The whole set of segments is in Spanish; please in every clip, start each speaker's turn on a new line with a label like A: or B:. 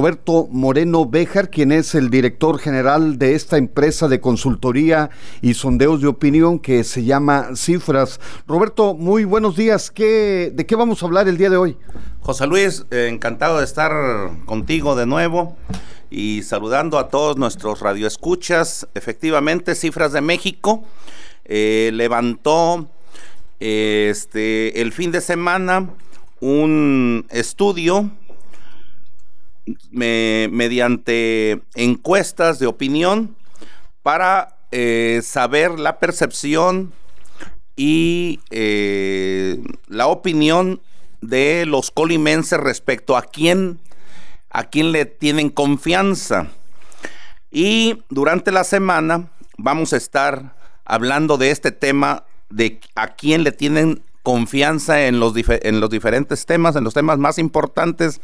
A: Roberto Moreno Béjar, quien es el director general de esta empresa de consultoría y sondeos de opinión que se llama Cifras. Roberto, muy buenos días. ¿Qué, ¿De qué vamos a hablar el día de hoy?
B: José Luis, eh, encantado de estar contigo de nuevo y saludando a todos nuestros radioescuchas. Efectivamente, Cifras de México eh, levantó este, el fin de semana un estudio mediante encuestas de opinión para eh, saber la percepción y eh, la opinión de los colimenses respecto a quién a quién le tienen confianza. Y durante la semana vamos a estar hablando de este tema de a quién le tienen confianza en los, en los diferentes temas, en los temas más importantes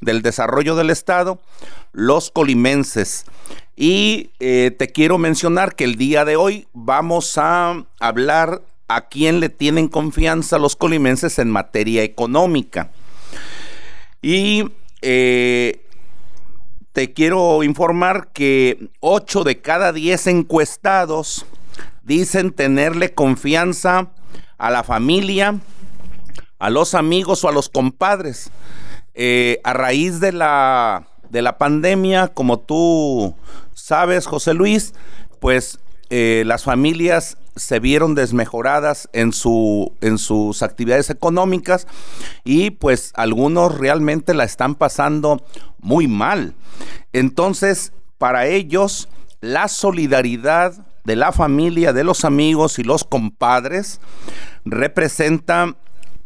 B: del desarrollo del Estado, los colimenses. Y eh, te quiero mencionar que el día de hoy vamos a hablar a quién le tienen confianza los colimenses en materia económica. Y eh, te quiero informar que 8 de cada 10 encuestados dicen tenerle confianza a la familia, a los amigos o a los compadres. Eh, a raíz de la, de la pandemia, como tú sabes, José Luis, pues eh, las familias se vieron desmejoradas en, su, en sus actividades económicas y pues algunos realmente la están pasando muy mal. Entonces, para ellos, la solidaridad de la familia, de los amigos y los compadres representa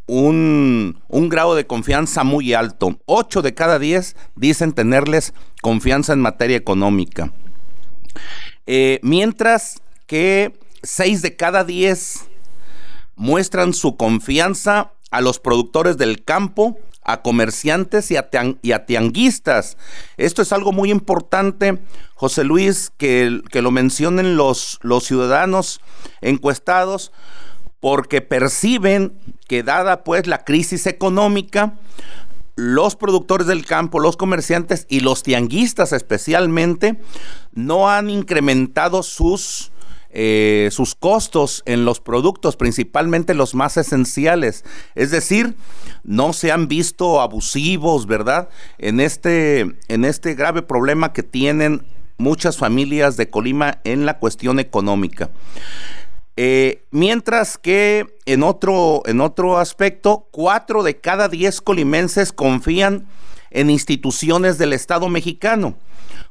B: un, grado de confianza muy alto. Ocho de cada diez dicen tenerles confianza en materia económica. Eh, mientras que seis de cada diez muestran su confianza a los productores del campo, a comerciantes y a, tianguistas. Esto es algo muy importante, José Luis, que, que lo mencionen los, los ciudadanos encuestados, porque perciben que dada pues la crisis económica, los productores del campo, los comerciantes y los tianguistas especialmente no han incrementado sus eh, sus costos en los productos, principalmente los más esenciales. Es decir, no se han visto abusivos, ¿verdad? En este, en este grave problema que tienen muchas familias de Colima en la cuestión económica. Eh, mientras que en otro, en otro aspecto, cuatro de cada diez colimenses confían en instituciones del Estado mexicano,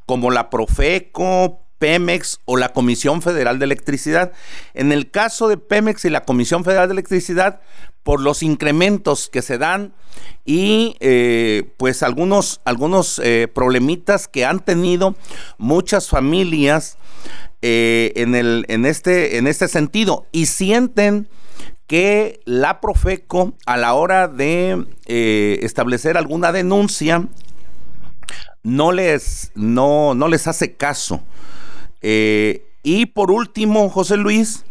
B: como la Profeco, Pemex o la Comisión Federal de Electricidad. En el caso de Pemex y la Comisión Federal de Electricidad, por los incrementos que se dan y eh, pues algunos, algunos eh, problemitas que han tenido muchas familias eh, en, el, en, este, en este sentido y sienten que la Profeco a la hora de establecer alguna denuncia no les, no, no les hace caso. Eh, y por último, José Luis,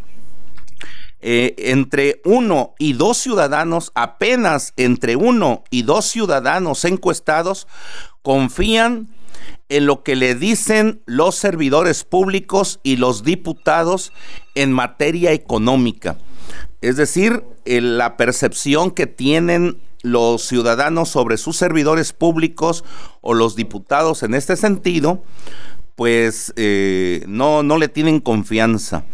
B: eh, entre uno y dos ciudadanos, apenas entre uno y dos ciudadanos encuestados, confían en lo que le dicen los servidores públicos y los diputados en materia económica. Es decir, la percepción que tienen los ciudadanos sobre sus servidores públicos o los diputados en este sentido, pues eh, no, no le tienen confianza.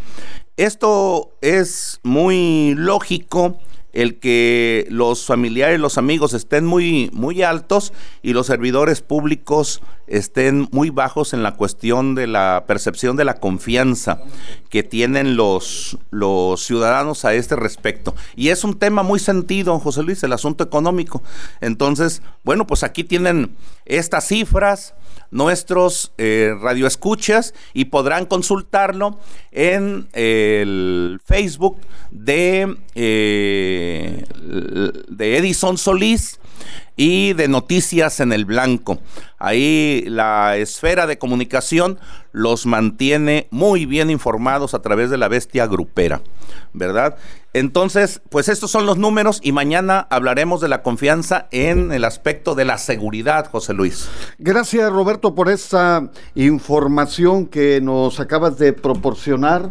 B: Esto es muy lógico el que los familiares, los amigos estén muy, muy altos y los servidores públicos estén muy bajos en la cuestión de la percepción de la confianza que tienen los, los ciudadanos a este respecto. Y es un tema muy sentido, José Luis, el asunto económico. Entonces, bueno, pues aquí tienen estas cifras nuestros eh, radioescuchas y podrán consultarlo en el Facebook de, eh, de Edison Solís y de Noticias en el Blanco. Ahí la esfera de comunicación los mantiene muy bien informados a través de la bestia grupera, ¿verdad? Entonces, pues estos son los números y mañana hablaremos de la confianza en el aspecto de la seguridad, José Luis.
A: Gracias, Roberto, por esta información que nos acabas de proporcionar.